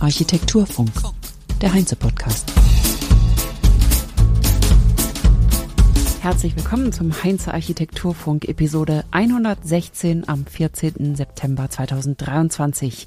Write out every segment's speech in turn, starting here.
Architekturfunk. Architekturfunk, der Heinze-Podcast. Herzlich willkommen zum Heinze Architekturfunk Episode 116 am 14. September 2023.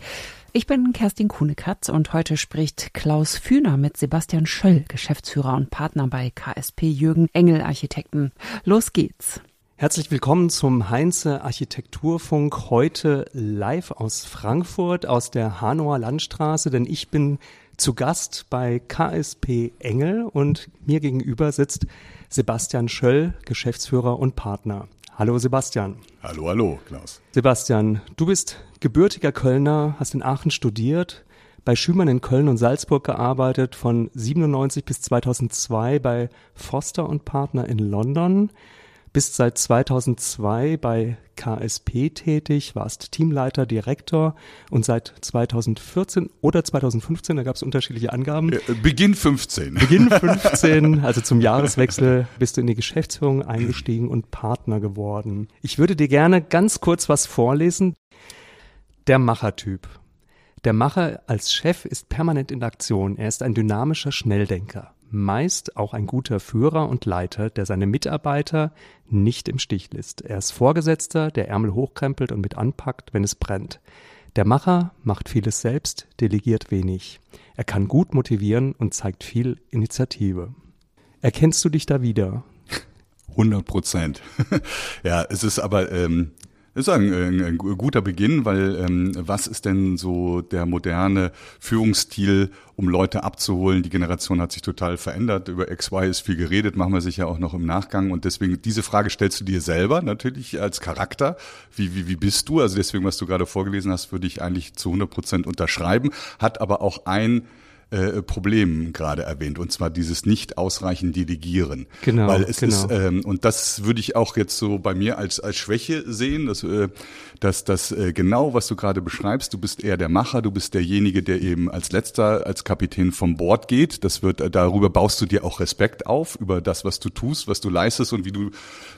Ich bin Kerstin Kuhnekatz und heute spricht Klaus Fühner mit Sebastian Schöll, Geschäftsführer und Partner bei KSP Jürgen Engel Architekten. Los geht's. Herzlich willkommen zum Heinze Architekturfunk heute live aus Frankfurt aus der Hanauer Landstraße, denn ich bin zu Gast bei KSP Engel und mir gegenüber sitzt Sebastian Schöll, Geschäftsführer und Partner. Hallo Sebastian. Hallo, hallo, Klaus. Sebastian, du bist gebürtiger Kölner, hast in Aachen studiert, bei Schümann in Köln und Salzburg gearbeitet, von 97 bis 2002 bei Foster und Partner in London, bist seit 2002 bei KSP tätig, warst Teamleiter, Direktor und seit 2014 oder 2015, da gab es unterschiedliche Angaben. Beginn 15. Beginn 15, also zum Jahreswechsel, bist du in die Geschäftsführung eingestiegen und Partner geworden. Ich würde dir gerne ganz kurz was vorlesen. Der Machertyp. Der Macher als Chef ist permanent in Aktion. Er ist ein dynamischer Schnelldenker meist auch ein guter Führer und Leiter, der seine Mitarbeiter nicht im Stich lässt. Er ist Vorgesetzter, der Ärmel hochkrempelt und mit anpackt, wenn es brennt. Der Macher macht vieles selbst, delegiert wenig. Er kann gut motivieren und zeigt viel Initiative. Erkennst du dich da wieder? 100 Prozent. ja, es ist aber ähm, das ist ein, ein, ein guter Beginn, weil ähm, was ist denn so der moderne Führungsstil, um Leute abzuholen? Die Generation hat sich total verändert. Über XY ist viel geredet, machen wir sicher auch noch im Nachgang. Und deswegen, diese Frage stellst du dir selber natürlich als Charakter. Wie, wie, wie bist du? Also deswegen, was du gerade vorgelesen hast, würde ich eigentlich zu 100 Prozent unterschreiben. Hat aber auch ein äh, Problem gerade erwähnt, und zwar dieses nicht ausreichend Delegieren. Genau. Weil es genau. ist, ähm, und das würde ich auch jetzt so bei mir als, als Schwäche sehen, dass, äh, dass das äh, genau, was du gerade beschreibst, du bist eher der Macher, du bist derjenige, der eben als letzter, als Kapitän vom Bord geht. Das wird, äh, darüber baust du dir auch Respekt auf, über das, was du tust, was du leistest und wie du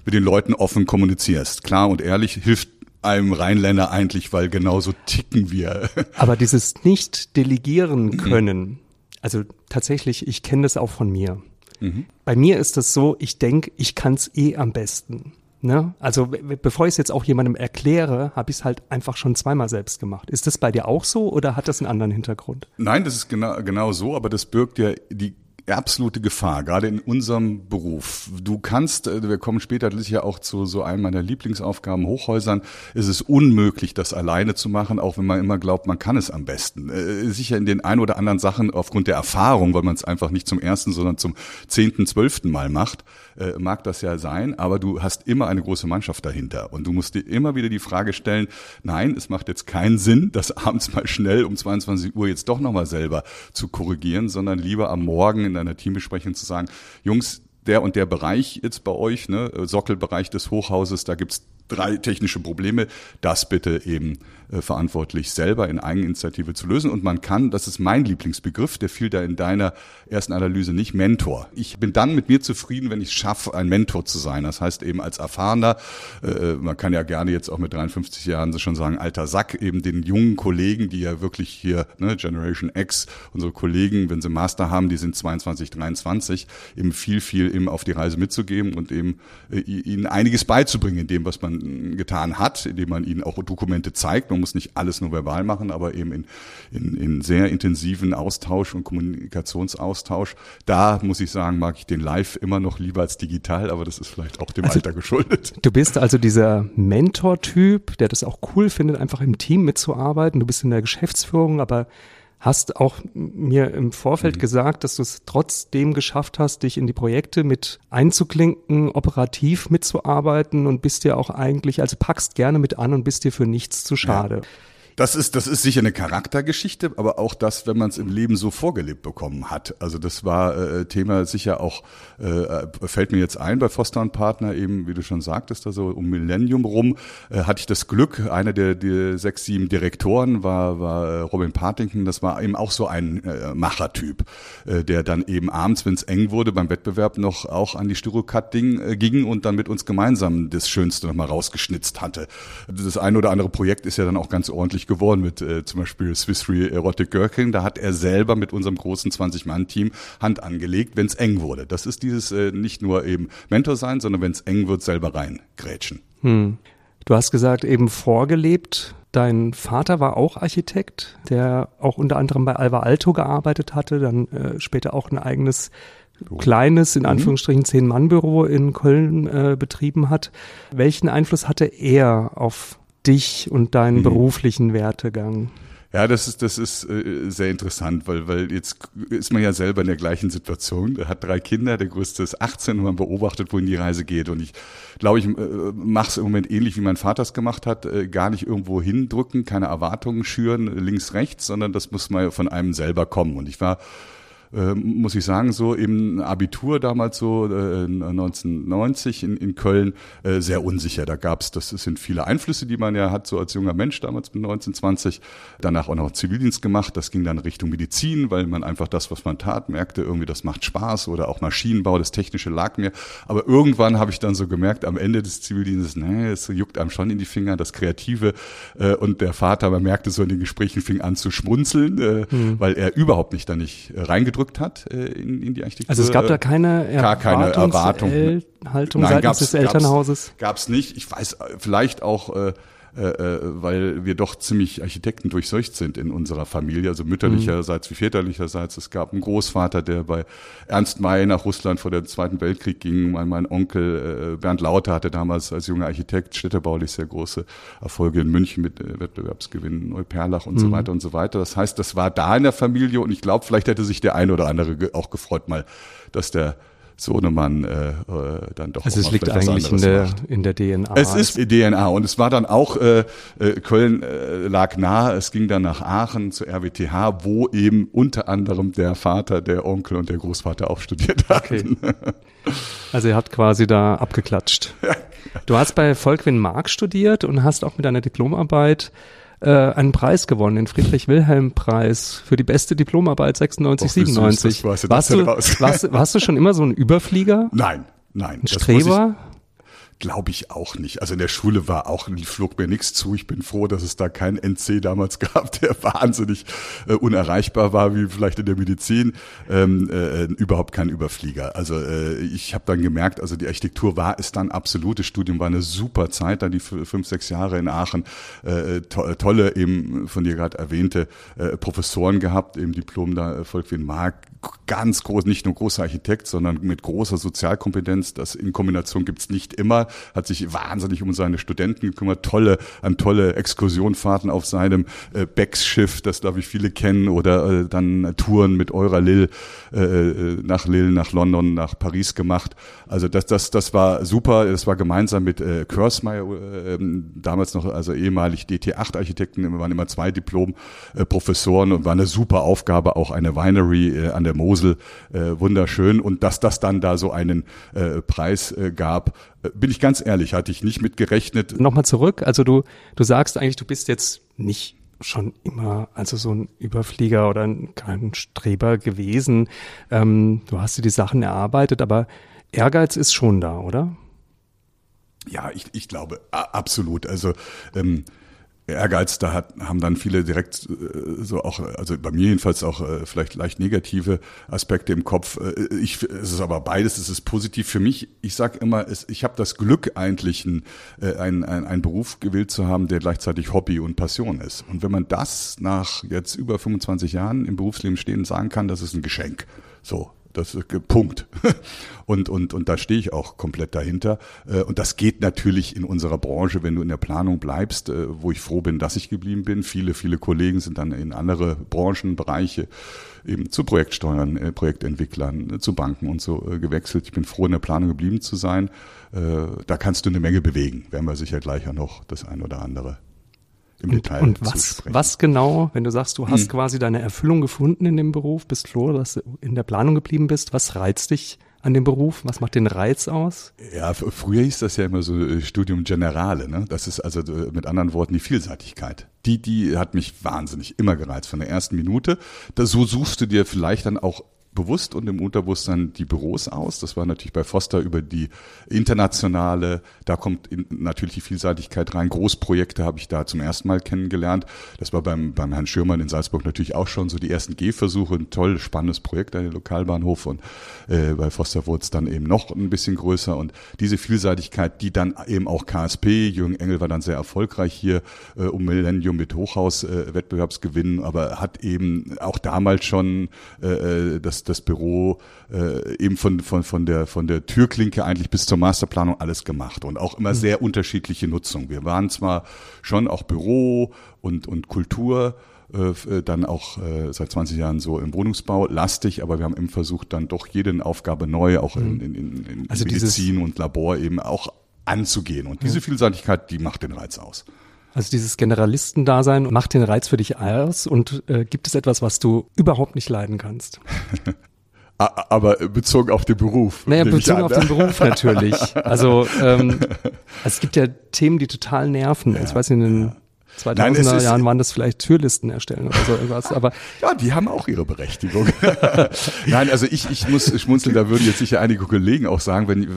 mit den Leuten offen kommunizierst. Klar und ehrlich hilft einem Rheinländer eigentlich, weil genauso ticken wir. Aber dieses nicht delegieren können, also tatsächlich, ich kenne das auch von mir. Mhm. Bei mir ist das so, ich denke, ich kann es eh am besten. Ne? Also bevor ich es jetzt auch jemandem erkläre, habe ich es halt einfach schon zweimal selbst gemacht. Ist das bei dir auch so oder hat das einen anderen Hintergrund? Nein, das ist genau, genau so, aber das birgt ja die absolute Gefahr, gerade in unserem Beruf. Du kannst, äh, wir kommen später sicher auch zu so einem meiner Lieblingsaufgaben, Hochhäusern. Es ist unmöglich, das alleine zu machen, auch wenn man immer glaubt, man kann es am besten. Äh, sicher in den ein oder anderen Sachen aufgrund der Erfahrung, weil man es einfach nicht zum ersten, sondern zum zehnten, zwölften Mal macht, äh, mag das ja sein, aber du hast immer eine große Mannschaft dahinter und du musst dir immer wieder die Frage stellen, nein, es macht jetzt keinen Sinn, das abends mal schnell um 22 Uhr jetzt doch nochmal selber zu korrigieren, sondern lieber am Morgen in einer Teambesprechung zu sagen, Jungs, der und der Bereich jetzt bei euch, ne, Sockelbereich des Hochhauses, da gibt's drei technische Probleme, das bitte eben äh, verantwortlich selber in Eigeninitiative zu lösen. Und man kann, das ist mein Lieblingsbegriff, der fiel da in deiner ersten Analyse nicht, Mentor. Ich bin dann mit mir zufrieden, wenn ich es schaffe, ein Mentor zu sein. Das heißt eben als Erfahrener, äh, man kann ja gerne jetzt auch mit 53 Jahren schon sagen, alter Sack, eben den jungen Kollegen, die ja wirklich hier, ne, Generation X, unsere Kollegen, wenn sie Master haben, die sind 22, 23, eben viel, viel eben auf die Reise mitzugeben und eben äh, ihnen einiges beizubringen in dem, was man getan hat, indem man ihnen auch Dokumente zeigt. Man muss nicht alles nur verbal machen, aber eben in, in, in sehr intensiven Austausch und Kommunikationsaustausch. Da muss ich sagen, mag ich den live immer noch lieber als digital, aber das ist vielleicht auch dem also, Alter geschuldet. Du bist also dieser Mentor-Typ, der das auch cool findet, einfach im Team mitzuarbeiten. Du bist in der Geschäftsführung, aber hast auch mir im Vorfeld mhm. gesagt, dass du es trotzdem geschafft hast, dich in die Projekte mit einzuklinken, operativ mitzuarbeiten und bist dir auch eigentlich, also packst gerne mit an und bist dir für nichts zu schade. Ja. Das ist, das ist sicher eine Charaktergeschichte, aber auch das, wenn man es im Leben so vorgelebt bekommen hat. Also das war äh, Thema sicher auch, äh, fällt mir jetzt ein bei Foster und Partner, eben, wie du schon sagtest, also um Millennium rum, äh, hatte ich das Glück, einer der, der sechs, sieben Direktoren war, war äh, Robin Partington, das war eben auch so ein äh, Machertyp, äh, der dann eben abends, wenn es eng wurde, beim Wettbewerb noch auch an die Styrocut-Ding äh, ging und dann mit uns gemeinsam das Schönste nochmal rausgeschnitzt hatte. Das ein oder andere Projekt ist ja dann auch ganz ordentlich erfolgreich geworden mit äh, zum Beispiel Swiss Re Erotic Gherkin. Da hat er selber mit unserem großen 20-Mann-Team Hand angelegt, wenn es eng wurde. Das ist dieses äh, nicht nur eben Mentor sein, sondern wenn es eng wird, selber reingrätschen. Hm. Du hast gesagt, eben vorgelebt. Dein Vater war auch Architekt, der auch unter anderem bei Alva Alto gearbeitet hatte, dann äh, später auch ein eigenes kleines, in mhm. Anführungsstrichen, Zehn-Mann-Büro in Köln äh, betrieben hat. Welchen Einfluss hatte er auf dich und deinen mhm. beruflichen Wertegang? Ja, das ist, das ist äh, sehr interessant, weil, weil jetzt ist man ja selber in der gleichen Situation. Er hat drei Kinder, der größte ist 18 und man beobachtet, wohin die Reise geht. Und ich glaube, ich äh, mache es im Moment ähnlich, wie mein Vater es gemacht hat. Äh, gar nicht irgendwo hindrücken, keine Erwartungen schüren, links, rechts, sondern das muss mal von einem selber kommen. Und ich war äh, muss ich sagen, so im Abitur damals so äh, 1990 in, in Köln äh, sehr unsicher. Da gab's, das sind viele Einflüsse, die man ja hat, so als junger Mensch damals mit 1920. Danach auch noch Zivildienst gemacht. Das ging dann Richtung Medizin, weil man einfach das, was man tat, merkte, irgendwie das macht Spaß oder auch Maschinenbau, das Technische lag mir. Aber irgendwann habe ich dann so gemerkt, am Ende des Zivildienstes, nee, es juckt einem schon in die Finger, das Kreative. Äh, und der Vater, man merkte so in den Gesprächen, fing an zu schmunzeln, äh, mhm. weil er überhaupt nicht da nicht reingedrückt reingedrückt hat äh, in, in die Architektur. Also es gab da keine Erwartungs gar keine Erwartung. Haltung Nein, seitens des Elternhauses? Gab's nicht. Ich weiß äh, vielleicht auch äh, äh, äh, weil wir doch ziemlich Architekten durchseucht sind in unserer Familie, also mütterlicherseits wie väterlicherseits. Es gab einen Großvater, der bei Ernst May nach Russland vor dem Zweiten Weltkrieg ging. Mein, mein Onkel äh, Bernd Lauter hatte damals als junger Architekt städtebaulich sehr große Erfolge in München mit äh, Wettbewerbsgewinnen, Neuperlach und mhm. so weiter und so weiter. Das heißt, das war da in der Familie und ich glaube, vielleicht hätte sich der eine oder andere auch gefreut, mal, dass der Sohnemann äh, äh, dann doch. Also es liegt eigentlich in der, in der DNA. Es ist DNA und es war dann auch, äh, äh, Köln äh, lag nah, es ging dann nach Aachen zur RWTH, wo eben unter anderem der Vater, der Onkel und der Großvater auch studiert hatten. Okay. Also er hat quasi da abgeklatscht. Du hast bei Volkwin Mark studiert und hast auch mit einer Diplomarbeit äh, einen Preis gewonnen, den Friedrich-Wilhelm-Preis für die beste Diplomarbeit 96, Och, 97. Süß, warst, du, warst, warst du schon immer so ein Überflieger? Nein, nein. Ein Streber? Glaube ich auch nicht. Also in der Schule war auch, flog mir nichts zu. Ich bin froh, dass es da keinen NC damals gab, der wahnsinnig äh, unerreichbar war, wie vielleicht in der Medizin. Ähm, äh, überhaupt kein Überflieger. Also äh, ich habe dann gemerkt, also die Architektur war es dann absolutes Studium, war eine super Zeit, dann die fünf, sechs Jahre in Aachen. Äh, to tolle, eben von dir gerade erwähnte äh, Professoren gehabt, im Diplom da Volkwin Mark, ganz groß, nicht nur großer Architekt, sondern mit großer Sozialkompetenz. Das in Kombination gibt's nicht immer. Hat sich wahnsinnig um seine Studenten gekümmert. Tolle, an tolle Exkursionfahrten auf seinem äh, Becks-Schiff, das glaube ich viele kennen, oder äh, dann Touren mit eurer Lille äh, äh, nach Lille, nach London, nach Paris gemacht. Also das, das, das war super. Das war gemeinsam mit äh, Kursmeier, äh, damals noch, also ehemalig DT8-Architekten, wir waren immer zwei Diplom-Professoren äh, und war eine super Aufgabe, auch eine Winery äh, an der Mosel, äh, wunderschön. Und dass das dann da so einen äh, Preis äh, gab, bin ich ganz ehrlich, hatte ich nicht mit gerechnet. Nochmal zurück, also du, du sagst eigentlich, du bist jetzt nicht schon immer also so ein Überflieger oder ein, kein Streber gewesen. Ähm, du hast dir die Sachen erarbeitet, aber Ehrgeiz ist schon da, oder? Ja, ich, ich glaube absolut. Also ähm, Ehrgeiz, da hat, haben dann viele direkt äh, so auch, also bei mir jedenfalls auch äh, vielleicht leicht negative Aspekte im Kopf. Äh, ich, es ist aber beides, es ist positiv für mich. Ich sage immer, es, ich habe das Glück eigentlich, ein, äh, ein, ein, einen Beruf gewählt zu haben, der gleichzeitig Hobby und Passion ist. Und wenn man das nach jetzt über 25 Jahren im Berufsleben stehen sagen kann, das ist ein Geschenk. So, das ist Punkt. Und, und, und da stehe ich auch komplett dahinter. Äh, und das geht natürlich in unserer Branche, wenn du in der Planung bleibst, äh, wo ich froh bin, dass ich geblieben bin. Viele, viele Kollegen sind dann in andere Branchen, Bereiche, eben zu Projektsteuern, äh, Projektentwicklern, zu Banken und so gewechselt. Ich bin froh, in der Planung geblieben zu sein. Da kannst du eine Menge bewegen. Werden wir sicher gleich ja noch das ein oder andere im und, Detail und zu was, sprechen. was genau, wenn du sagst, du hast Hm. quasi deine Erfüllung gefunden in dem Beruf, bist froh, dass du in der Planung geblieben bist, was reizt dich an dem Beruf? Was macht den Reiz aus? Ja, früher hieß das ja immer so äh, Studium Generale, ne? Das ist also äh, mit anderen Worten die Vielseitigkeit. Die, die hat mich wahnsinnig immer gereizt von der ersten Minute. Da, so suchst du dir vielleicht dann auch bewusst und im Unterbewusstsein die Büros aus. Das war natürlich bei Foster über die internationale, da kommt in, natürlich die Vielseitigkeit rein. Großprojekte habe ich da zum ersten Mal kennengelernt. Das war beim, beim Herrn Schürmann in Salzburg natürlich auch schon so die ersten Gehversuche. Ein toll, spannendes Projekt an den Lokalbahnhof und äh, bei Foster wurde es dann eben noch ein bisschen größer und diese Vielseitigkeit, die dann eben auch KSP, Jürgen Engel war dann sehr erfolgreich hier äh, um Millennium mit Hochhaus äh, Wettbewerbsgewinn, aber hat eben auch damals schon äh, das, das Büro äh, eben von, von, von, der, von der Türklinke eigentlich bis zur Masterplanung alles gemacht und auch immer sehr unterschiedliche Nutzung. Wir waren zwar schon auch Büro und, und Kultur, äh, dann auch äh, seit 20 Jahren so im Wohnungsbau lastig, aber wir haben eben versucht, dann doch jede Aufgabe neu, auch in, in, in, in Also Medizin und Labor eben auch anzugehen. Und diese Vielseitigkeit, die macht den Reiz aus. Also dieses Generalistendasein macht den Reiz für dich aus und äh, gibt es etwas, was du überhaupt nicht leiden kannst? Aber bezogen auf den Beruf. Naja, bezogen an, auf ne? den Beruf natürlich. Also ähm, es gibt ja Themen, die total nerven. Ich weiß nicht, in den 2000er Nein, es ist- Jahren waren das vielleicht Türlisten erstellen oder so irgendwas, aber Ja, die haben auch ihre Berechtigung. Nein, also ich, ich muss schmunzeln, da würden jetzt sicher einige Kollegen auch sagen, wenn,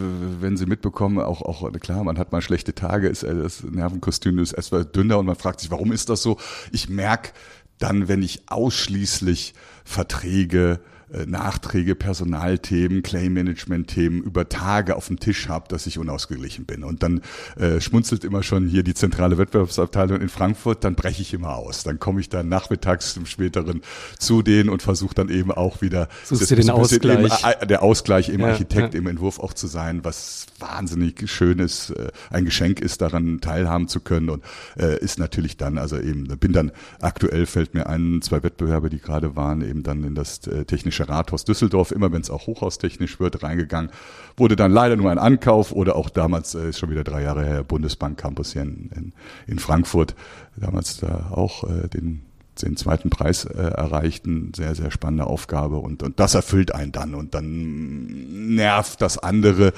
wenn sie mitbekommen, auch, auch klar, man hat mal schlechte Tage, ist äh, das Nervenkostüm ist etwas dünner und man fragt sich, warum ist das so? Ich merke dann, wenn ich ausschließlich Verträge, Nachträge, Personalthemen, Claim-Management-Themen über Tage auf dem Tisch habe, dass ich unausgeglichen bin. Und dann äh, schmunzelt immer schon hier die zentrale Wettbewerbsabteilung in Frankfurt, dann breche ich immer aus. Dann komme ich dann nachmittags im späteren zu denen und versuche dann eben auch wieder das den Eben, Ausgleich. äh, der Ausgleich im Ja, Architekt, ja. im Entwurf auch zu sein, was wahnsinnig schön ist, äh, ein Geschenk ist, daran teilhaben zu können und äh, ist natürlich dann, also eben, bin dann aktuell fällt mir ein, zwei Wettbewerbe, die gerade waren, eben dann in das äh, technische Rathaus Düsseldorf, immer wenn es auch hochhaustechnisch wird, reingegangen, wurde dann leider nur ein Ankauf oder auch damals, äh, ist schon wieder drei Jahre her, Bundesbank Campus hier in, in, in Frankfurt, damals da auch äh, den den zweiten Preis äh, erreichten. Sehr, sehr spannende Aufgabe und, und das erfüllt einen dann und dann nervt das andere,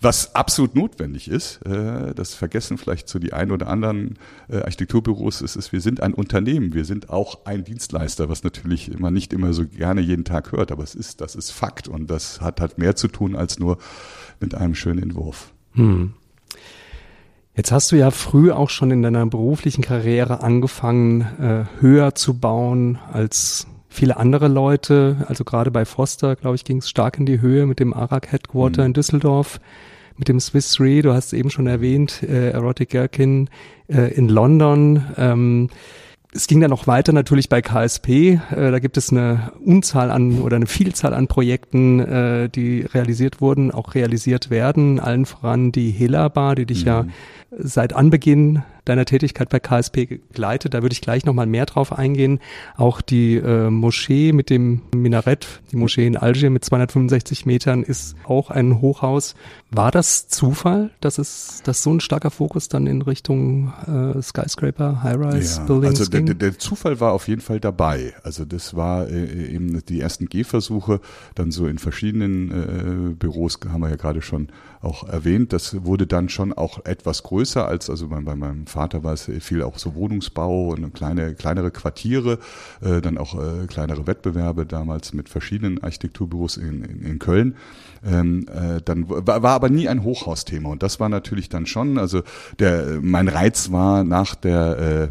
was absolut notwendig ist. Äh, das vergessen vielleicht so die ein oder anderen äh, Architekturbüros. Es ist, wir sind ein Unternehmen, wir sind auch ein Dienstleister, was natürlich immer nicht immer so gerne jeden Tag hört, aber es ist, das ist Fakt und das hat halt mehr zu tun als nur mit einem schönen Entwurf. Hm. Jetzt hast du ja früh auch schon in deiner beruflichen Karriere angefangen, äh, höher zu bauen als viele andere Leute. Also gerade bei Foster, glaube ich, ging es stark in die Höhe mit dem ARAG Headquarter Mhm. in Düsseldorf, mit dem Swiss Re, du hast es eben schon erwähnt, äh, Erotic Gherkin äh, in London. Ähm, es ging dann noch weiter natürlich bei KSP. Äh, da gibt es eine Unzahl an oder eine Vielzahl an Projekten, äh, die realisiert wurden, auch realisiert werden. Allen voran die Hela Bar, die dich ja seit Anbeginn deiner Tätigkeit bei KSP begleitet. Da würde ich gleich nochmal mehr drauf eingehen. Auch die äh, Moschee mit dem Minarett, die Moschee in Alger mit 265 Metern ist auch ein Hochhaus. War das Zufall, dass es, dass so ein starker Fokus dann in Richtung äh, Skyscraper, High-Rise Buildings also der, ging? der, der Zufall war auf jeden Fall dabei. Also das war äh, eben die ersten Gehversuche, dann so in verschiedenen äh, Büros, haben wir ja gerade schon auch erwähnt. Das wurde dann schon auch etwas größer als, also bei, bei meinem Vater war es viel auch so Wohnungsbau und kleine, kleinere Quartiere, äh, dann auch äh, kleinere Wettbewerbe damals mit verschiedenen Architekturbüros in, in, in Köln. Ähm, äh, dann war, war aber nie ein Hochhausthema und das war natürlich dann schon, also der mein Reiz war nach der äh,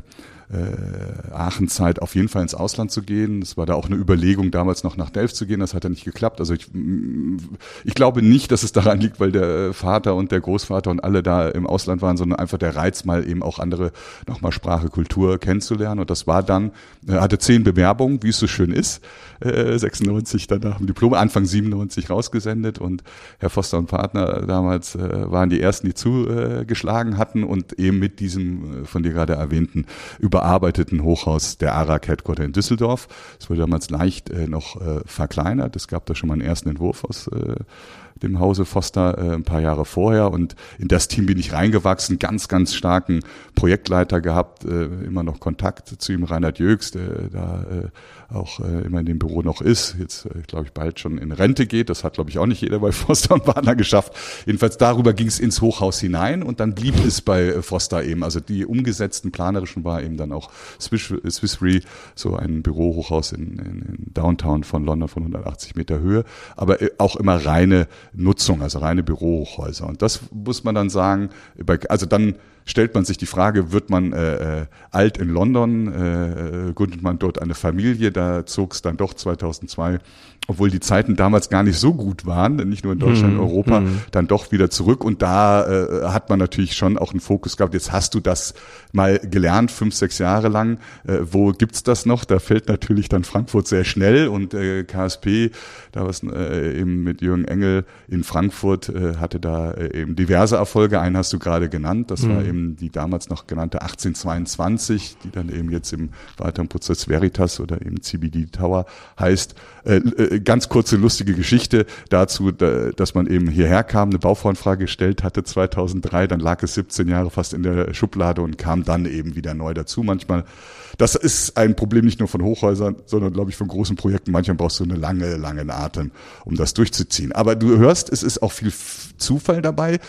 äh, Aachenzeit auf jeden Fall ins Ausland zu gehen. Es war da auch eine Überlegung, damals noch nach Delft zu gehen. Das hat ja nicht geklappt. Also ich, mm, ich glaube nicht, dass es daran liegt, weil der Vater und der Großvater und alle da im Ausland waren, sondern einfach der Reiz, mal eben auch andere nochmal Sprache, Kultur kennenzulernen. Und das war dann, er hatte zehn Bewerbungen, wie es so schön ist. Äh, 96 dann nach dem Diplom, Anfang 97 rausgesendet und Herr Foster und Partner damals äh, waren die ersten, die zugeschlagen hatten und eben mit diesem äh, von dir gerade erwähnten über überarbeiteten Hochhaus der ARAG Headquarter in Düsseldorf. Es wurde damals leicht äh, noch äh, verkleinert. Es gab da schon mal einen ersten Entwurf aus äh, dem Hause Foster äh, ein paar Jahre vorher. Und in das Team bin ich reingewachsen, ganz, ganz starken Projektleiter gehabt, äh, immer noch Kontakt zu ihm, Reinhard Jöks, der da äh, auch äh, immer in dem Büro noch ist, jetzt äh, glaube ich bald schon in Rente geht, das hat glaube ich auch nicht jeder bei Foster und Partner geschafft. Jedenfalls darüber ging es ins Hochhaus hinein und dann blieb es bei äh, Foster eben, also die umgesetzten planerischen war eben dann auch Swiss, Swiss Re, so ein Bürohochhaus in, in, in Downtown von London von 180 Meter Höhe, aber äh, auch immer reine Nutzung, also reine Bürohäuser. Und das muss man dann sagen, also dann stellt man sich die Frage, wird man äh, äh, alt in London, äh, äh gründet man dort eine Familie, da zog es dann doch 2002 obwohl die Zeiten damals gar nicht so gut waren, nicht nur in Deutschland, mm, Europa, mm. dann doch wieder zurück. Und da äh, hat man natürlich schon auch einen Fokus gehabt. Jetzt hast du das mal gelernt, fünf, sechs Jahre lang. Äh, wo gibt's das noch? Da fällt natürlich dann Frankfurt sehr schnell und äh, KSP, da was äh, eben mit Jürgen Engel in Frankfurt, äh, hatte da äh, eben diverse Erfolge. Einen hast du gerade genannt, das mm. war eben die damals noch genannte 1822, die dann eben jetzt im weiteren Prozess Veritas oder eben CBD Tower heißt. Äh, äh ganz kurze lustige Geschichte dazu, dass man eben hierher kam, eine Bauvoranfrage gestellt hatte 2003, dann lag es 17 Jahre fast in der Schublade und kam dann eben wieder neu dazu. Manchmal, das ist ein Problem nicht nur von Hochhäusern, sondern glaube ich von großen Projekten. Manchmal brauchst du eine lange, lange Atem, um das durchzuziehen. Aber du hörst, es ist auch viel Zufall dabei.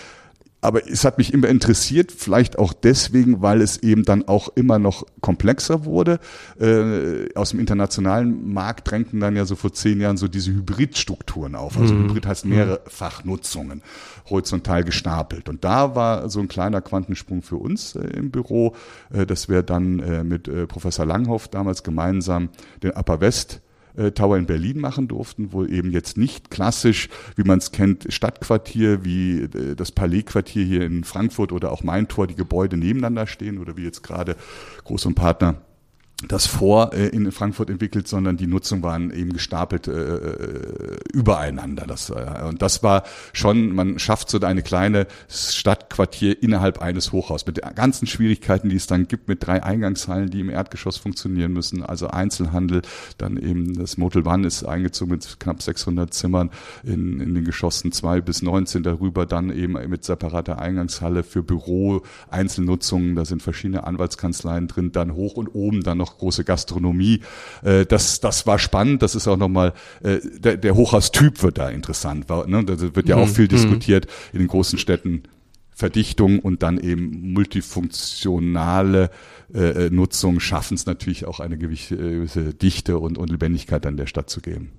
Aber es hat mich immer interessiert, vielleicht auch deswegen, weil es eben dann auch immer noch komplexer wurde. Äh, aus dem internationalen Markt drängten dann ja so vor zehn Jahren so diese Hybridstrukturen auf. Also mhm. Hybrid heißt mehrfach Nutzungen, horizontal gestapelt. Und da war so ein kleiner Quantensprung für uns äh, im Büro, äh, dass wir dann äh, mit äh, Professor Langhoff damals gemeinsam den Upper West äh, Tower in Berlin machen durften, wo eben jetzt nicht klassisch, wie man es kennt, Stadtquartier wie äh, das Palais-Quartier hier in Frankfurt oder auch Maintor, die Gebäude nebeneinander stehen oder wie jetzt gerade Groß und Partner das vor äh, in Frankfurt entwickelt, sondern die Nutzung waren eben gestapelt äh, äh, übereinander. Das, äh, und das war schon, man schafft so eine kleine Stadtquartier innerhalb eines Hochhauses mit den ganzen Schwierigkeiten, die es dann gibt, mit drei Eingangshallen, die im Erdgeschoss funktionieren müssen, also Einzelhandel, dann eben das Motel One ist eingezogen mit knapp 600 Zimmern in, in den Geschossen zwei bis 19 darüber, dann eben mit separater Eingangshalle für Büro, Einzelnutzungen, da sind verschiedene Anwaltskanzleien drin, dann hoch und oben dann noch große Gastronomie. Äh, das, das war spannend. Das ist auch nochmal, äh, der, der Hochhaustyp wird da interessant. Ne? Da wird ja auch mhm. viel mhm. diskutiert in den großen Städten. Verdichtung und dann eben multifunktionale äh, Nutzung schaffen es natürlich auch eine gewisse Dichte und, und Lebendigkeit an der Stadt zu geben.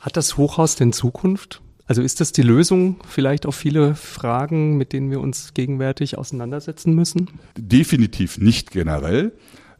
Hat das Hochhaus denn Zukunft? Also ist das die Lösung vielleicht auf viele Fragen, mit denen wir uns gegenwärtig auseinandersetzen müssen? Definitiv nicht generell.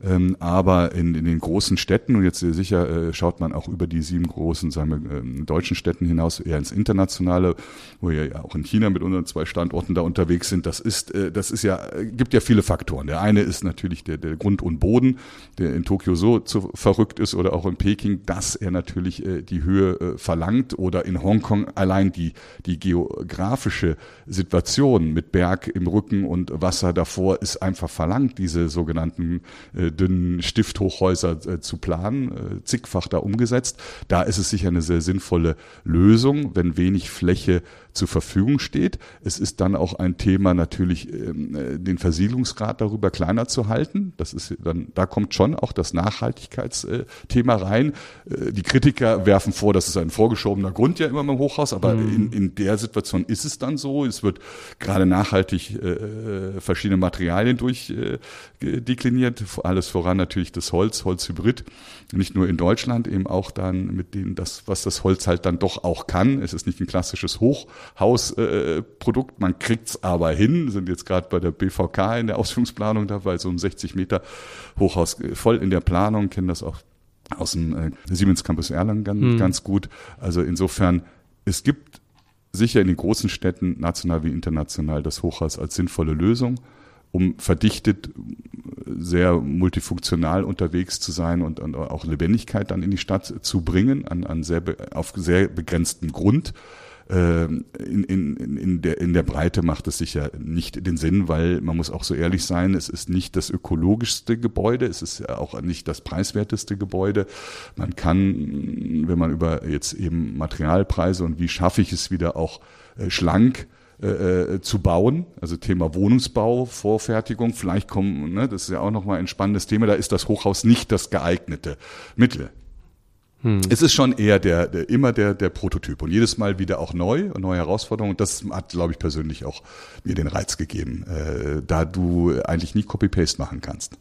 Ähm, aber in, in den großen Städten, und jetzt sicher äh, schaut man auch über die sieben großen sagen wir, äh, deutschen Städten hinaus eher ins Internationale, wo wir ja auch in China mit unseren zwei Standorten da unterwegs sind, das ist, äh, das ist ja, gibt ja viele Faktoren. Der eine ist natürlich der, der Grund und Boden, der in Tokio so zu, verrückt ist oder auch in Peking, dass er natürlich äh, die Höhe äh, verlangt oder in Hongkong allein die, die geografische Situation mit Berg im Rücken und Wasser davor ist einfach verlangt, diese sogenannten äh, dünnen Stifthochhäuser äh, zu planen, äh, zigfach da umgesetzt. Da ist es sicher eine sehr sinnvolle Lösung, wenn wenig Fläche zur Verfügung steht. Es ist dann auch ein Thema natürlich, ähm, äh, den Versiegelungsgrad darüber kleiner zu halten. Das ist dann, da kommt schon auch das Nachhaltigkeitsthema rein. Die Kritiker werfen vor, das ist ein vorgeschobener Grund ja immer im Hochhaus, aber mhm. in, in der Situation ist es dann so. Es wird gerade nachhaltig verschiedene Materialien durchdekliniert, äh, alles voran natürlich das Holz, Holzhybrid nicht nur in Deutschland, eben auch dann mit denen, das, was das Holz halt dann doch auch kann. Es ist nicht ein klassisches Hochhausprodukt, äh, man kriegt's aber hin, sind jetzt gerade bei der BVK in der Ausführungsplanung dabei, so ein 60 Meter Hochhaus äh, voll in der Planung, kennen das auch aus dem äh, Siemens Campus Erlangen ganz, mhm. ganz gut. Also insofern, es gibt sicher in den großen Städten, national wie international, das Hochhaus als sinnvolle Lösung um verdichtet, sehr multifunktional unterwegs zu sein und, und auch Lebendigkeit dann in die Stadt zu bringen, an, an sehr, auf sehr begrenztem Grund. ähm, in, in, in, der, in der Breite macht es sicher nicht den Sinn, weil man muss auch so ehrlich sein, es ist nicht das ökologischste Gebäude, es ist auch nicht das preiswerteste Gebäude. Man kann, wenn man über jetzt eben Materialpreise und wie schaffe ich es wieder auch äh, schlank äh, äh, zu bauen, also Thema Wohnungsbau, Vorfertigung, vielleicht kommen, ne, das ist ja auch nochmal ein spannendes Thema, da ist das Hochhaus nicht das geeignete Mittel. Hm. Es ist schon eher der, der immer der, der Prototyp und jedes Mal wieder auch neu und neue Herausforderungen. Und das hat, glaube ich, persönlich auch mir den Reiz gegeben, äh, da du eigentlich nie Copy-Paste machen kannst.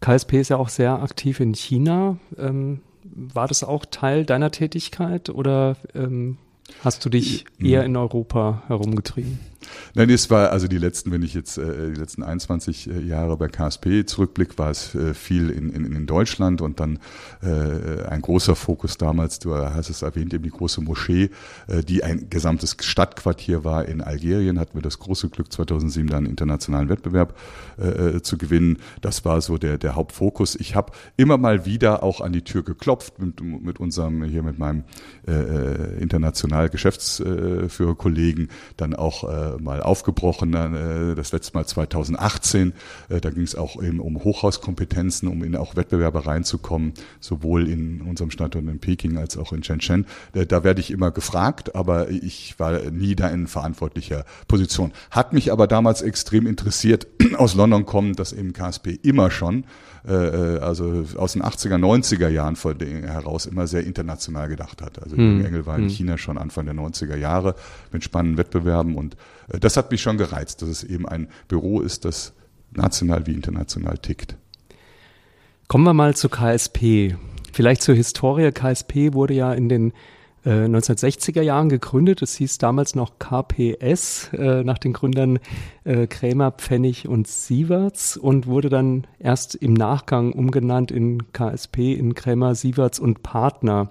KSP ist ja auch sehr aktiv in China. Ähm, war das auch Teil deiner Tätigkeit oder ähm, hast du dich eher in Europa herumgetrieben? Nein, es war also die letzten, wenn ich jetzt äh, die letzten 21 äh, Jahre bei KSP zurückblick, war es äh, viel in, in, in Deutschland und dann ein großer Fokus damals, du hast es erwähnt, eben die große Moschee, die ein gesamtes Stadtquartier war in Algerien, hatten wir das große Glück 2007 dann einen internationalen Wettbewerb zu gewinnen. Das war so der, der Hauptfokus. Ich habe immer mal wieder auch an die Tür geklopft mit, mit unserem, hier mit meinem äh international Geschäftsführerkollegen, dann auch äh, mal aufgebrochen, äh, das letzte Mal 2018. Äh, da ging es auch eben um Hochhauskompetenzen, um in auch Wettbewerbe reinzukommen, sowohl in unserem Standort in Peking als auch in Shenzhen. Äh, da werde ich immer gefragt, aber ich war nie da in verantwortlicher Position. Hat mich aber damals extrem interessiert, aus London kommen, dass eben KSP immer schon also aus den 80er, 90er Jahren heraus immer sehr international gedacht hat. Also hm. Engel war in hm. China schon Anfang der 90er Jahre mit spannenden Wettbewerben und äh, das hat mich schon gereizt, dass es eben ein Büro ist, das national wie international tickt. Kommen wir mal zu KSP. Vielleicht zur Historie. KSP wurde ja in den 1960er äh, Jahren gegründet. Es hieß damals noch KPS äh, nach den Gründern äh, Krämer, Pfennig und Sieverts und wurde dann erst im Nachgang umgenannt in KSP, in Krämer, Sieverts und Partner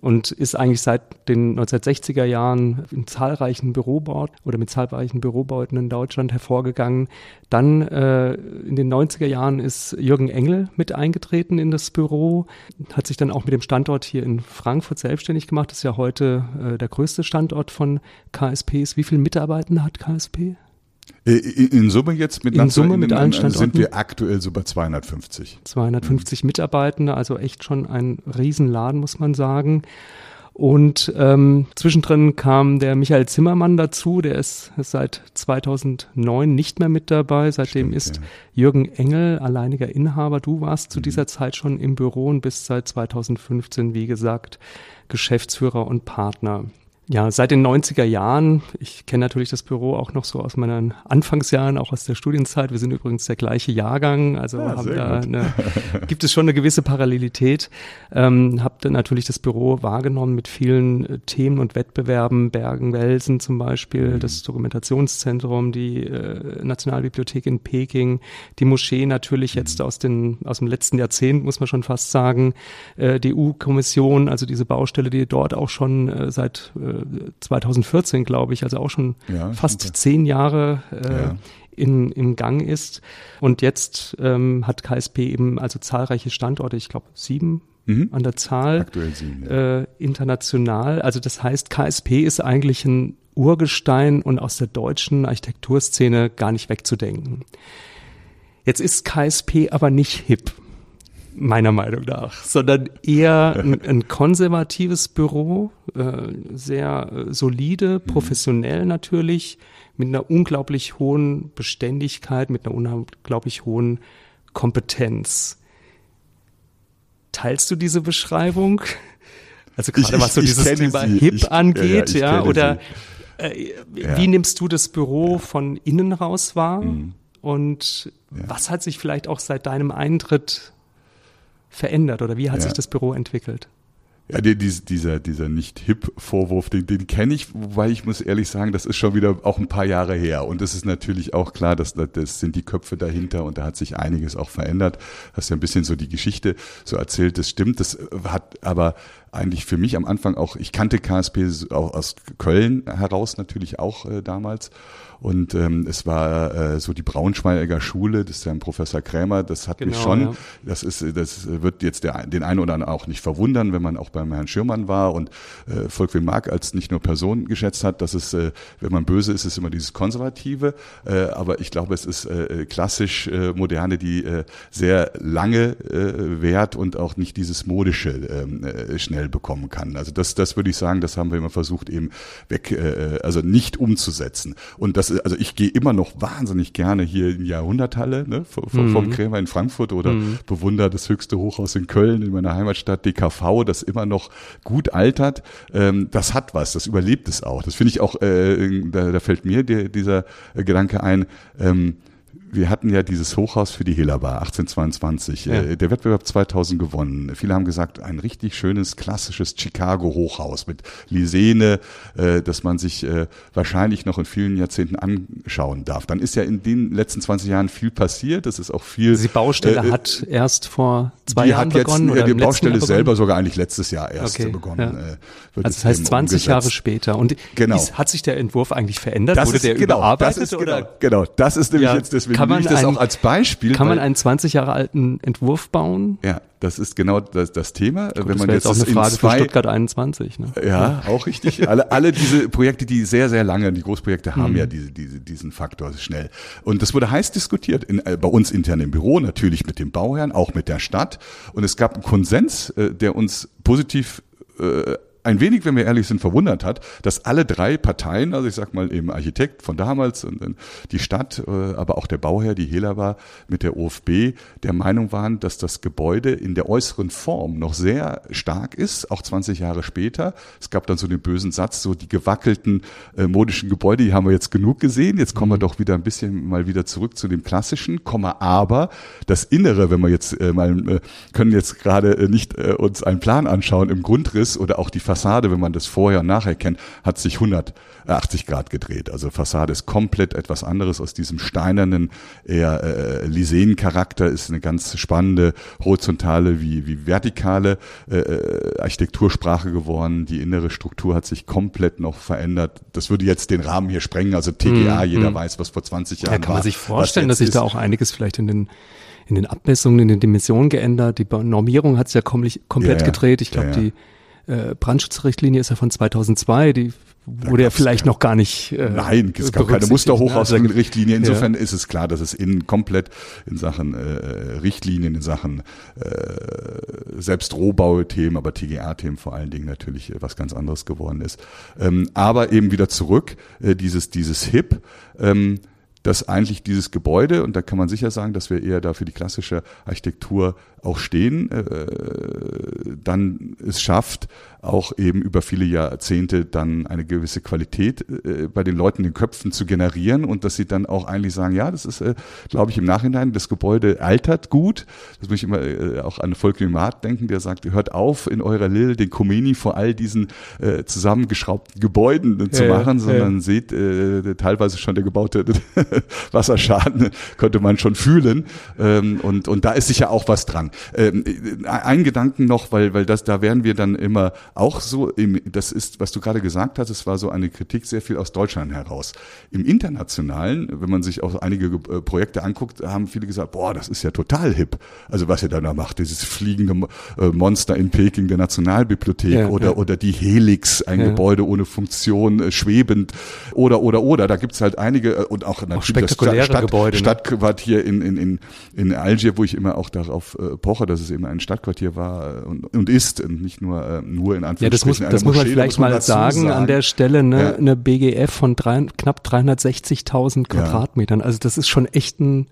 und ist eigentlich seit den 1960er Jahren in zahlreichen Bürobauten oder mit zahlreichen Bürobauten in Deutschland hervorgegangen. Dann äh, in den 90er Jahren ist Jürgen Engel mit eingetreten in das Büro, hat sich dann auch mit dem Standort hier in Frankfurt selbstständig gemacht. Das ist ja heute äh, der größte Standort von KSPs. Wie viele Mitarbeiter hat KSP? Äh, in Summe jetzt mit, in Summe mit allen Standorten sind wir aktuell so bei 250. 250 mhm. Mitarbeitende, also echt schon ein Riesenladen, muss man sagen. Und ähm, zwischendrin kam der Michael Zimmermann dazu, der ist, seit 2009 nicht mehr mit dabei. Seitdem Stimmt, ist ja. Jürgen Engel alleiniger Inhaber. Du warst zu mhm. dieser Zeit schon im Büro und bist seit 2015, wie gesagt, Geschäftsführer und Partner. Ja, seit den 90er Jahren, ich kenne natürlich das Büro auch noch so aus meinen Anfangsjahren, auch aus der Studienzeit. Wir sind übrigens der gleiche Jahrgang, also ja, haben da eine, gibt es schon eine gewisse Parallelität. Ähm, hab dann natürlich das Büro wahrgenommen mit vielen äh, Themen und Wettbewerben, Bergen-Welsen zum Beispiel, mhm. das Dokumentationszentrum, die äh, Nationalbibliothek in Peking, die Moschee natürlich mhm. jetzt aus, den, aus dem letzten Jahrzehnt, muss man schon fast sagen, äh, die EU-Kommission, also diese Baustelle, die dort auch schon äh, seit äh, 2014, glaube ich, also auch schon ja, fast super. zehn Jahre äh, ja. in, im Gang ist. Und jetzt ähm, hat KSP eben also zahlreiche Standorte, ich glaube sieben mhm. an der Zahl, Aktuell sieben, ja. äh, international. Also das heißt, KSP ist eigentlich ein Urgestein und aus der deutschen Architekturszene gar nicht wegzudenken. Jetzt ist KSP aber nicht hip meiner Meinung nach, sondern eher ein, ein konservatives Büro, äh, sehr äh, solide, mhm. professionell natürlich, mit einer unglaublich hohen Beständigkeit, mit einer unglaublich hohen Kompetenz. Teilst du diese Beschreibung? Also gerade was so dieses Thema sie. HIP ich, angeht, ja, ja, ja oder äh, ja. wie nimmst du das Büro von innen raus wahr? Mhm. Und was hat sich vielleicht auch seit deinem Eintritt verändert oder wie hat ja. sich das Büro entwickelt? Ja, die, die, dieser, dieser Nicht-Hip-Vorwurf, den, den kenne ich, wobei ich muss ehrlich sagen, das ist schon wieder auch ein paar Jahre her. Und es ist natürlich auch klar, dass das sind die Köpfe dahinter und da hat sich einiges auch verändert. Hast ja ein bisschen so die Geschichte so erzählt, das stimmt. Das hat aber eigentlich für mich am Anfang auch, ich kannte KSP auch aus Köln heraus natürlich auch äh, damals und ähm, es war äh, so die Braunschweiger Schule, das ist ja ein Professor Krämer, das hat genau, mich schon, ja. das ist, das wird jetzt der, den einen oder anderen auch nicht verwundern, wenn man auch beim Herrn Schirmann war und äh, Volkwin Mark als nicht nur Person geschätzt hat, dass es, äh, wenn man böse ist, ist immer dieses Konservative, äh, aber ich glaube, es ist äh, klassisch äh, moderne, die äh, sehr lange äh, währt und auch nicht dieses modische ähm, äh, schnell bekommen kann. Also das, das würde ich sagen, das haben wir immer versucht eben weg, äh, also nicht umzusetzen. Und das das, also ich gehe immer noch wahnsinnig gerne hier in Jahrhunderthalle ne, vom, mhm. Krämer in Frankfurt oder mhm. bewundere das höchste Hochhaus in Köln, in meiner Heimatstadt DKV, das immer noch gut altert. Ähm, das hat was, das überlebt es auch. Das finde ich auch, äh, da, da fällt mir der, dieser Gedanke ein, ähm, wir hatten ja dieses Hochhaus für die Hellerbar 1822, ja. äh, der Wettbewerb 2000 gewonnen. Viele haben gesagt, ein richtig schönes, klassisches Chicago-Hochhaus mit Lisene, äh, dass man sich äh, wahrscheinlich noch in vielen Jahrzehnten anschauen darf. Dann ist ja in den letzten 20 Jahren viel passiert. Das ist auch viel. Die Baustelle äh, hat erst vor zwei Jahren begonnen? Jetzt, oder die Baustelle selber sogar eigentlich letztes Jahr erst okay, begonnen. Ja. Äh, also das heißt 20 umgesetzt. Jahre später. Und genau. Ist, hat sich der Entwurf eigentlich verändert? Das Wurde ist, der genau, überarbeitet? Das ist, oder? Genau, genau, das ist nämlich ja, jetzt deswegen kann man das ein, auch als Beispiel. Kann man einen 20 Jahre alten Entwurf bauen? Ja, das ist genau das, das Thema. Gut, Wenn man jetzt, jetzt auch eine Frage zwei, für Stuttgart 21. Ne? Ja, auch richtig. alle, alle diese Projekte, die sehr, sehr lange, die Großprojekte haben mhm. ja diese, diese, diesen Faktor schnell. Und das wurde heiß diskutiert in, äh, bei uns intern im Büro, natürlich mit dem Bauherrn, auch mit der Stadt. Und es gab einen Konsens, äh, der uns positiv äh, ein wenig, wenn wir ehrlich sind, verwundert hat, dass alle drei Parteien, also ich sag mal eben Architekt von damals und die Stadt, äh, aber auch der Bauherr, die Hela war, mit der OFB, der Meinung waren, dass das Gebäude in der äußeren Form noch sehr stark ist, auch 20 Jahre später. Es gab dann so den bösen Satz, so die gewackelten äh, modischen Gebäude, die haben wir jetzt genug gesehen. Jetzt kommen wir mhm. doch wieder ein bisschen mal wieder zurück zu dem klassischen, Komma, aber das Innere, wenn wir jetzt äh, mal, äh, können jetzt gerade äh, nicht äh, uns einen Plan anschauen im Grundriss oder auch die Fassade, wenn man das vorher und nachher kennt, hat sich 180 Grad gedreht. Also Fassade ist komplett etwas anderes aus diesem steinernen, eher äh, Liseen-Charakter, ist eine ganz spannende horizontale wie, wie vertikale äh, äh Architektursprache geworden. Die innere Struktur hat sich komplett noch verändert. Das würde jetzt den Rahmen hier sprengen. Also TGA, mm, jeder mm. weiß, was vor 20 Jahren war. Ja, kann man sich vorstellen, dass sich da auch einiges vielleicht in den in den Abmessungen, in den Dimensionen geändert. Die Normierung hat sich ja komplett ja, ja. gedreht. Ich glaube, ja, die äh, Brandschutzrichtlinie ist ja von 2002, die wurde ja vielleicht noch gar nicht. Äh, Nein, es gab keine Musterhochhausrichtlinie. Insofern ja. ist es klar, dass es in komplett in Sachen äh, Richtlinien, in Sachen äh, selbst Rohbauthemen, aber TGA-Themen vor allen Dingen natürlich äh, was ganz anderes geworden ist. Ähm, aber eben wieder zurück, äh, dieses, dieses HIP. Ähm, dass eigentlich dieses Gebäude, und da kann man sicher sagen, dass wir eher da für die klassische Architektur auch stehen, äh, dann es schafft, auch eben über viele Jahrzehnte dann eine gewisse Qualität äh, bei den Leuten in den Köpfen zu generieren und dass sie dann auch eigentlich sagen, ja, das ist, äh, glaube ich, im Nachhinein, das Gebäude altert gut. Das muss ich immer äh, auch an Volker Maat denken, der sagt, hört auf, in eurer Lille den Comeni vor all diesen äh, zusammengeschraubten Gebäuden äh, zu machen, sondern seht äh, teilweise schon der gebaute Wasserschaden, konnte man schon fühlen. Ähm, und, und da ist sicher auch was dran. Ähm, ein Gedanken noch, weil, weil das, da werden wir dann immer auch so, im, das ist, was du gerade gesagt hast, es war so eine Kritik sehr viel aus Deutschland heraus. Im Internationalen, wenn man sich auch einige äh, Projekte anguckt, haben viele gesagt, boah, das ist ja total hip. Also was ihr da macht, dieses fliegende äh, Monster in Peking der Nationalbibliothek ja, oder, ja. oder die Helix, ein ja. Gebäude ohne Funktion, äh, schwebend oder, oder, oder. Da gibt's halt einige und auch natürlich das Stadt, Gebäude, ne? Stadtquartier in, in, in, in Algier, wo ich immer auch darauf poche, dass es eben ein Stadtquartier war und, und ist und nicht nur, nur in Anführungsstrichen. Ja, das muss, das muss man vielleicht mal sagen, sagen, an der Stelle, ne, ja. eine BGF von drei, knapp 360.000 Quadratmetern. Also das ist schon echt ein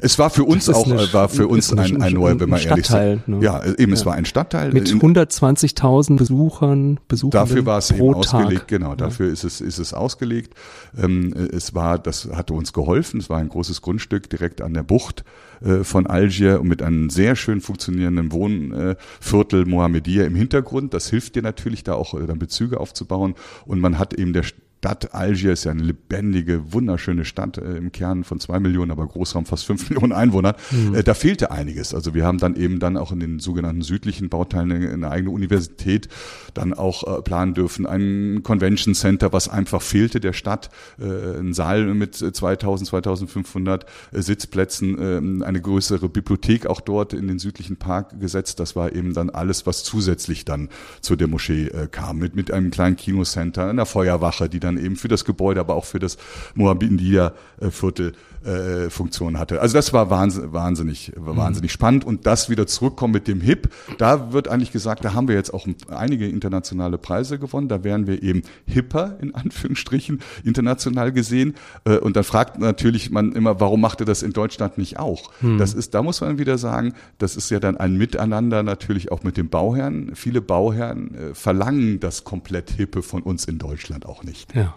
es war für uns auch, eine, war für uns ein, ein neuer, wenn man ehrlich ist. Ne? Ja, eben, es war ein Stadtteil. Mit 120.000 Besuchern, Besuchern Dafür war es eben ausgelegt, genau, dafür ja. ist es, ist es ausgelegt. Ähm, es war, das hatte uns geholfen, es war ein großes Grundstück direkt an der Bucht äh, von Algier und mit einem sehr schön funktionierenden Wohnviertel äh, Mohammedia im Hintergrund. Das hilft dir natürlich da auch äh, dann Bezüge aufzubauen und man hat eben der Stadt Algier ist ja eine lebendige, wunderschöne Stadt äh, im Kern von zwei Millionen, aber Großraum fast fünf Millionen Einwohnern. Mhm. Äh, da fehlte einiges. Also wir haben dann eben dann auch in den sogenannten südlichen Bauteilen eine, eine eigene Universität dann auch äh, planen dürfen, ein Convention Center, was einfach fehlte der Stadt, äh, ein Saal mit 2000, 2500 äh, Sitzplätzen, äh, eine größere Bibliothek auch dort in den südlichen Park gesetzt. Das war eben dann alles, was zusätzlich dann zu der Moschee äh, kam, mit, mit einem kleinen Kinocenter, einer Feuerwache, die dann dann eben für das Gebäude, aber auch für das Moabitendia-Viertel äh, Funktion hatte. Also das war wahnsinnig, wahnsinnig, war wahnsinnig mhm. spannend und das wieder zurückkommen mit dem HIP, da wird eigentlich gesagt, da haben wir jetzt auch einige internationale Preise gewonnen, da wären wir eben hipper in Anführungsstrichen international gesehen äh, und dann fragt natürlich man immer, warum macht er das in Deutschland nicht auch? Mhm. Das ist, da muss man wieder sagen, das ist ja dann ein Miteinander natürlich auch mit dem Bauherrn. Viele Bauherren äh, verlangen das komplett Hippe von uns in Deutschland auch nicht. Ja.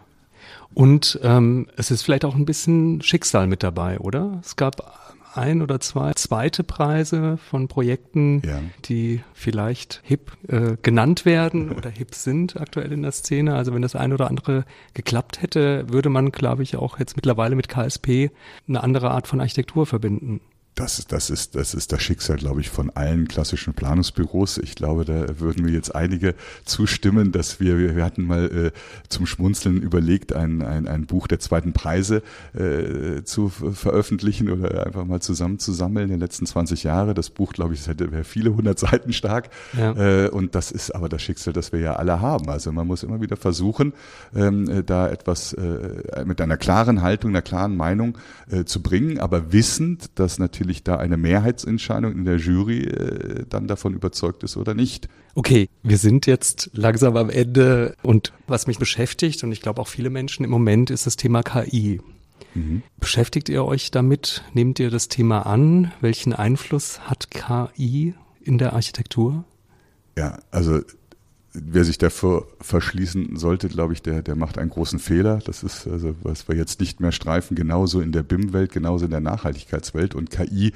Und ähm, es ist vielleicht auch ein bisschen Schicksal mit dabei, oder? Es gab ein oder zwei zweite Preise von Projekten, ja. die vielleicht hip äh, genannt werden oder hip sind aktuell in der Szene. Also wenn das eine oder andere geklappt hätte, würde man, glaube ich, auch jetzt mittlerweile mit KSP eine andere Art von Architektur verbinden. Das, das, ist, das ist das Schicksal, glaube ich, von allen klassischen Planungsbüros. Ich glaube, da würden mir jetzt einige zustimmen, dass wir, wir hatten mal äh, zum Schmunzeln überlegt, ein, ein, ein Buch der zweiten Preise äh, zu veröffentlichen oder einfach mal zusammenzusammeln in den letzten 20 Jahre. Das Buch, glaube ich, das hätte wäre viele hundert Seiten stark. Ja. Äh, und das ist aber das Schicksal, das wir ja alle haben. Also man muss immer wieder versuchen, ähm, da etwas äh, mit einer klaren Haltung, einer klaren Meinung äh, zu bringen, aber wissend, dass natürlich natürlich da eine Mehrheitsentscheidung in der Jury äh, dann davon überzeugt ist oder nicht. Okay, wir sind jetzt langsam am Ende und was mich beschäftigt und ich glaube auch viele Menschen im Moment ist das Thema KI. Mhm. Beschäftigt ihr euch damit? Nehmt ihr das Thema an? Welchen Einfluss hat KI in der Architektur? Ja, also wer sich dafür verschließen sollte, glaube ich, der, der macht einen großen Fehler. Das ist also, was wir jetzt nicht mehr streifen, genauso in der BIM-Welt, genauso in der Nachhaltigkeitswelt. Und KI äh,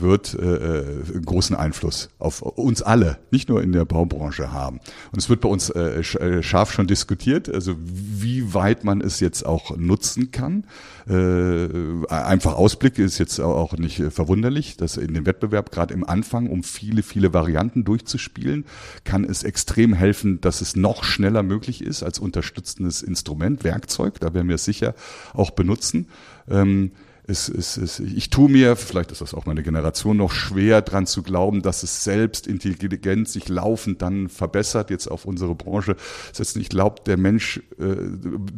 wird äh, einen großen Einfluss auf uns alle, nicht nur in der Baubranche haben. Und es wird bei uns äh, äh scharf schon diskutiert, also wie weit man es jetzt auch nutzen kann. Äh, einfach Ausblick ist jetzt auch nicht verwunderlich, dass in dem Wettbewerb gerade im Anfang, um viele, viele Varianten durchzuspielen, kann es extrem helfen, dass es noch schneller möglich ist als unterstützendes Instrument, Werkzeug. Da werden wir es sicher auch benutzen. Ähm, es, es, es, ich tue mir, vielleicht ist das auch meine Generation, noch schwer dran zu glauben, dass es selbst intelligent sich laufend dann verbessert, jetzt auf unsere Branche setzen. Ich glaube, der Mensch äh,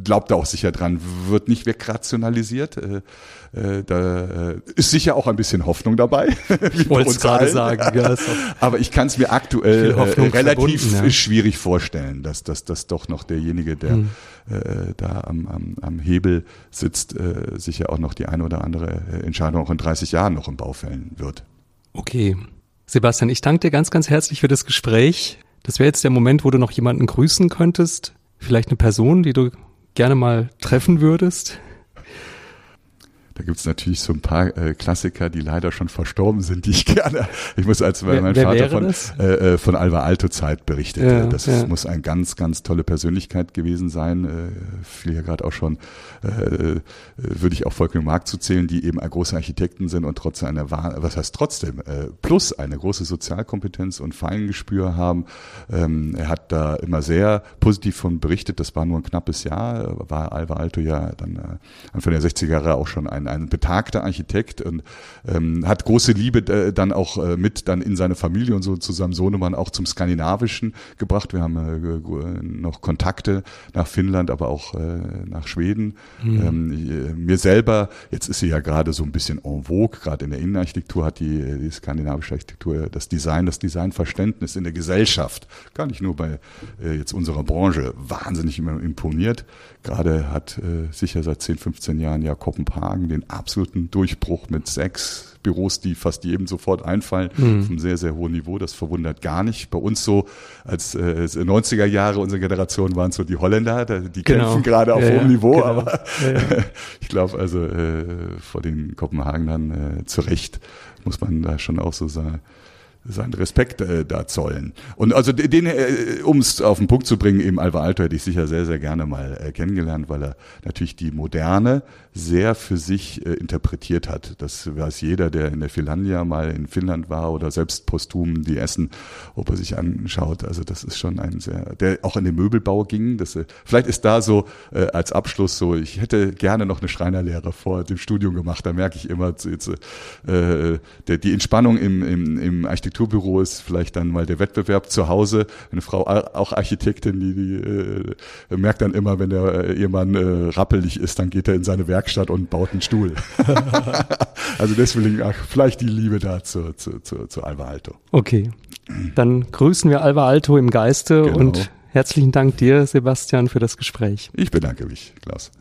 glaubt da auch sicher dran, wird nicht wegrationalisiert. Äh, äh, da äh, ist sicher auch ein bisschen Hoffnung dabei. Ich wollte es gerade sagen. Ja, Aber ich kann es mir aktuell äh, relativ ja. schwierig vorstellen, dass das dass doch noch derjenige, der hm. Äh, da am, am, am Hebel sitzt, äh, sicher auch noch die eine oder andere äh, Entscheidung auch in 30 Jahren noch im Bau fällen wird. Okay. Sebastian, ich danke dir ganz, ganz herzlich für das Gespräch. Das wäre jetzt der Moment, wo du noch jemanden grüßen könntest. Vielleicht eine Person, die du gerne mal treffen würdest. Da gibt es natürlich so ein paar äh, Klassiker, die leider schon verstorben sind, die ich gerne. Ich muss als weil mein Vater von, äh, äh, von Alva Alto Zeit berichtete. Ja, das ja. muss eine ganz, ganz tolle Persönlichkeit gewesen sein. Äh, fiel ja gerade auch schon, äh, würde ich auch Volker Mark zuzählen, die eben große Architekten sind und trotzdem eine, was heißt trotzdem, äh, plus eine große Sozialkompetenz und Feingespür haben. Ähm, er hat da immer sehr positiv von berichtet. Das war nur ein knappes Jahr, war Alva Alto ja dann äh, Anfang der 60er Jahre auch schon ein ein betagter Architekt und ähm, hat große Liebe äh, dann auch äh, mit dann in seine Familie und so zu seinem Sohnemann auch zum Skandinavischen gebracht. Wir haben äh, noch Kontakte nach Finnland, aber auch äh, nach Schweden. Mhm. Ähm, äh, mir selber, jetzt ist sie ja gerade so ein bisschen en vogue, gerade in der Innenarchitektur hat die, die skandinavische Architektur das Design, das Designverständnis in der Gesellschaft, gar nicht nur bei äh, jetzt unserer Branche, wahnsinnig imponiert. Gerade hat äh, sicher seit 10, 15 Jahren ja Kopenhagen den absoluten Durchbruch mit sechs Büros, die fast jedem sofort einfallen, mhm. auf einem sehr, sehr hohen Niveau. Das verwundert gar nicht. Bei uns so als äh, 90er Jahre, unsere Generation waren so die Holländer, die genau. kämpfen gerade auf ja, hohem Niveau, genau. aber ja, ich glaube also äh, vor den Kopenhagenern äh, zu Recht muss man da schon auch so sagen seinen Respekt äh, da zollen. Und also den, äh, um es auf den Punkt zu bringen, eben Alva Alto hätte ich sicher sehr, sehr gerne mal äh, kennengelernt, weil er natürlich die Moderne sehr für sich äh, interpretiert hat. Das weiß jeder, der in der Finlandia mal in Finnland war oder selbst posthum die Essen, ob er sich anschaut. Also das ist schon ein sehr, der auch in den Möbelbau ging. Das, äh, vielleicht ist da so äh, als Abschluss so, ich hätte gerne noch eine Schreinerlehre vor dem Studium gemacht. Da merke ich immer, jetzt, äh, der, die Entspannung im, im, im Architekturbüro ist vielleicht dann mal der Wettbewerb zu Hause. Eine Frau, auch Architektin, die, die äh, merkt dann immer, wenn der äh, Ehemann äh, rappelig ist, dann geht er in seine Werkstatt und baut einen Stuhl. also deswegen ach, vielleicht die Liebe da zu, zu, zu, zu Alva Alto. Okay, dann grüßen wir Alva Alto im Geiste genau. und herzlichen Dank dir, Sebastian, für das Gespräch. Ich bedanke mich, Klaus.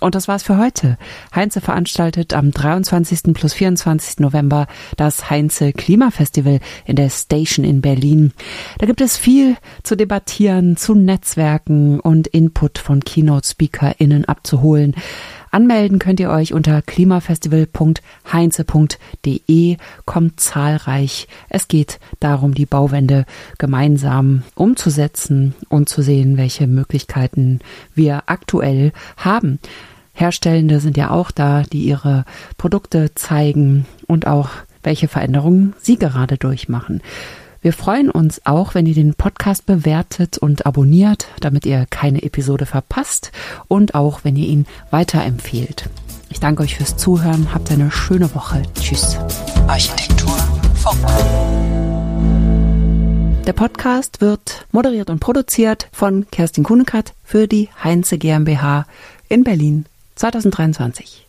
Und das war's für heute. Heinze veranstaltet am 23. plus 24. November das Heinze Klimafestival in der Station in Berlin. Da gibt es viel zu debattieren, zu Netzwerken und Input von Keynote-SpeakerInnen abzuholen. Anmelden könnt ihr euch unter klimafestival.heinze.de. Kommt zahlreich. Es geht darum, die Bauwende gemeinsam umzusetzen und zu sehen, welche Möglichkeiten wir aktuell haben. Herstellende sind ja auch da, die ihre Produkte zeigen und auch welche Veränderungen sie gerade durchmachen. Wir freuen uns auch, wenn ihr den Podcast bewertet und abonniert, damit ihr keine Episode verpasst und auch, wenn ihr ihn weiterempfehlt. Ich danke euch fürs Zuhören. Habt eine schöne Woche. Tschüss. Architektur Funk. Der Podcast wird moderiert und produziert von Kerstin Kunekat für die Heinze GmbH in Berlin 2023.